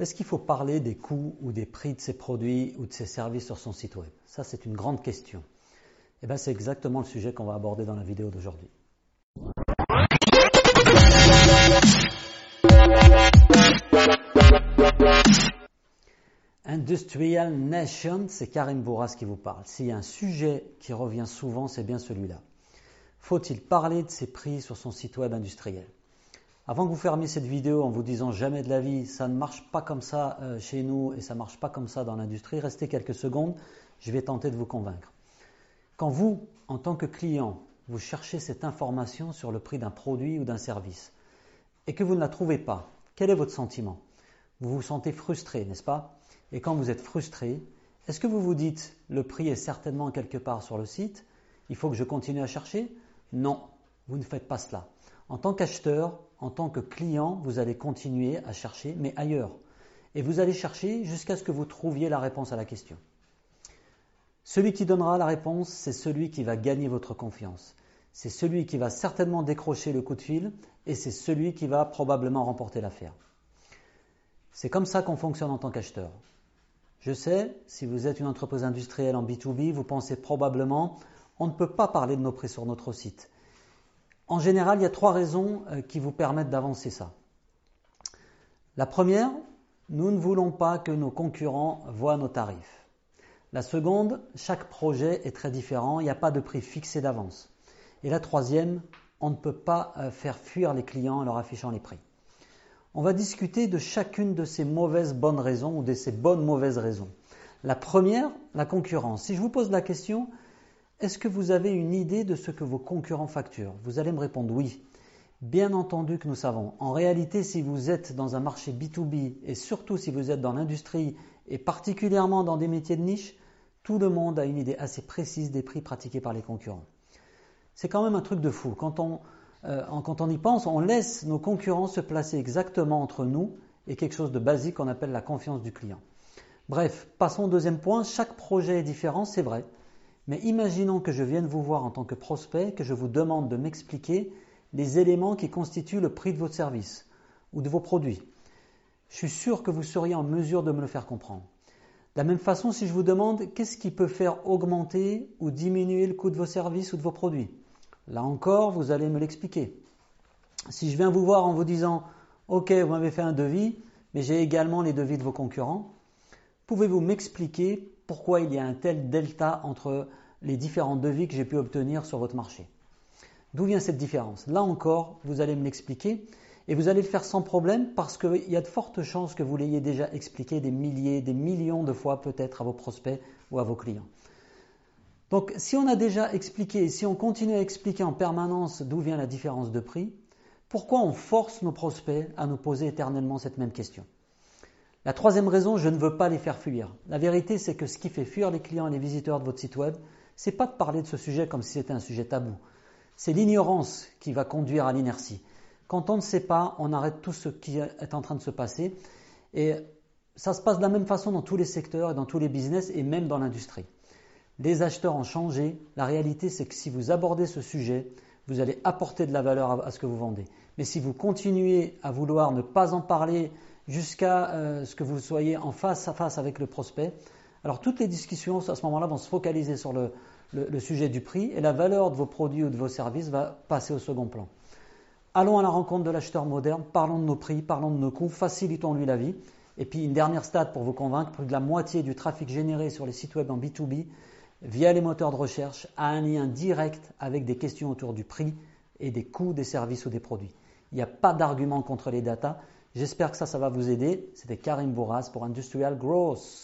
Est-ce qu'il faut parler des coûts ou des prix de ses produits ou de ses services sur son site web? Ça, c'est une grande question. Et eh bien, c'est exactement le sujet qu'on va aborder dans la vidéo d'aujourd'hui. Industrial Nation, c'est Karim Bourras qui vous parle. S'il y a un sujet qui revient souvent, c'est bien celui-là. Faut-il parler de ses prix sur son site web industriel? Avant que vous fermiez cette vidéo en vous disant jamais de la vie, ça ne marche pas comme ça euh, chez nous et ça ne marche pas comme ça dans l'industrie, restez quelques secondes, je vais tenter de vous convaincre. Quand vous, en tant que client, vous cherchez cette information sur le prix d'un produit ou d'un service et que vous ne la trouvez pas, quel est votre sentiment? Vous vous sentez frustré, n'est-ce pas? Et quand vous êtes frustré, est-ce que vous vous dites le prix est certainement quelque part sur le site, il faut que je continue à chercher? Non, vous ne faites pas cela. En tant qu'acheteur, en tant que client, vous allez continuer à chercher, mais ailleurs. Et vous allez chercher jusqu'à ce que vous trouviez la réponse à la question. Celui qui donnera la réponse, c'est celui qui va gagner votre confiance. C'est celui qui va certainement décrocher le coup de fil et c'est celui qui va probablement remporter l'affaire. C'est comme ça qu'on fonctionne en tant qu'acheteur. Je sais, si vous êtes une entreprise industrielle en B2B, vous pensez probablement on ne peut pas parler de nos prix sur notre site. En général, il y a trois raisons euh, qui vous permettent d'avancer ça. La première, nous ne voulons pas que nos concurrents voient nos tarifs. La seconde, chaque projet est très différent, il n'y a pas de prix fixé d'avance. Et la troisième, on ne peut pas euh, faire fuir les clients en leur affichant les prix. On va discuter de chacune de ces mauvaises bonnes raisons ou de ces bonnes mauvaises raisons. La première, la concurrence. Si je vous pose la question, est-ce que vous avez une idée de ce que vos concurrents facturent? Vous allez me répondre oui. Bien entendu que nous savons. En réalité, si vous êtes dans un marché B2B et surtout si vous êtes dans l'industrie et particulièrement dans des métiers de niche, tout le monde a une idée assez précise des prix pratiqués par les concurrents. C'est quand même un truc de fou. Quand on, euh, quand on y pense, on laisse nos concurrents se placer exactement entre nous et quelque chose de basique qu'on appelle la confiance du client. Bref, passons au deuxième point. Chaque projet est différent, c'est vrai. Mais imaginons que je vienne vous voir en tant que prospect, que je vous demande de m'expliquer les éléments qui constituent le prix de votre service ou de vos produits. Je suis sûr que vous seriez en mesure de me le faire comprendre. De la même façon, si je vous demande qu'est-ce qui peut faire augmenter ou diminuer le coût de vos services ou de vos produits, là encore, vous allez me l'expliquer. Si je viens vous voir en vous disant Ok, vous m'avez fait un devis, mais j'ai également les devis de vos concurrents, pouvez-vous m'expliquer pourquoi il y a un tel delta entre les différents devis que j'ai pu obtenir sur votre marché. D'où vient cette différence? Là encore, vous allez me l'expliquer et vous allez le faire sans problème parce qu'il y a de fortes chances que vous l'ayez déjà expliqué des milliers, des millions de fois peut-être à vos prospects ou à vos clients. Donc si on a déjà expliqué si on continue à expliquer en permanence d'où vient la différence de prix, pourquoi on force nos prospects à nous poser éternellement cette même question? La troisième raison, je ne veux pas les faire fuir. La vérité, c'est que ce qui fait fuir les clients et les visiteurs de votre site web, c'est pas de parler de ce sujet comme si c'était un sujet tabou. C'est l'ignorance qui va conduire à l'inertie. Quand on ne sait pas, on arrête tout ce qui est en train de se passer. Et ça se passe de la même façon dans tous les secteurs et dans tous les business et même dans l'industrie. Les acheteurs ont changé. La réalité, c'est que si vous abordez ce sujet, vous allez apporter de la valeur à ce que vous vendez. Mais si vous continuez à vouloir ne pas en parler, jusqu'à euh, ce que vous soyez en face à face avec le prospect. Alors toutes les discussions à ce moment-là vont se focaliser sur le, sujet du prix et la valeur de vos produits ou de vos services va passer au second plan. Allons à la rencontre de l'acheteur moderne, parlons de nos prix, parlons de nos coûts, facilitons-lui la vie. Et puis une dernière stade pour vous convaincre, plus de la moitié du trafic généré sur les sites web en B2B via les moteurs de recherche a un lien direct avec des questions autour du prix et des coûts des services ou des produits. Il n'y a pas d'argument contre les datas, J'espère que ça, ça va vous aider. C'était Karim Bourras pour Industrial Growth.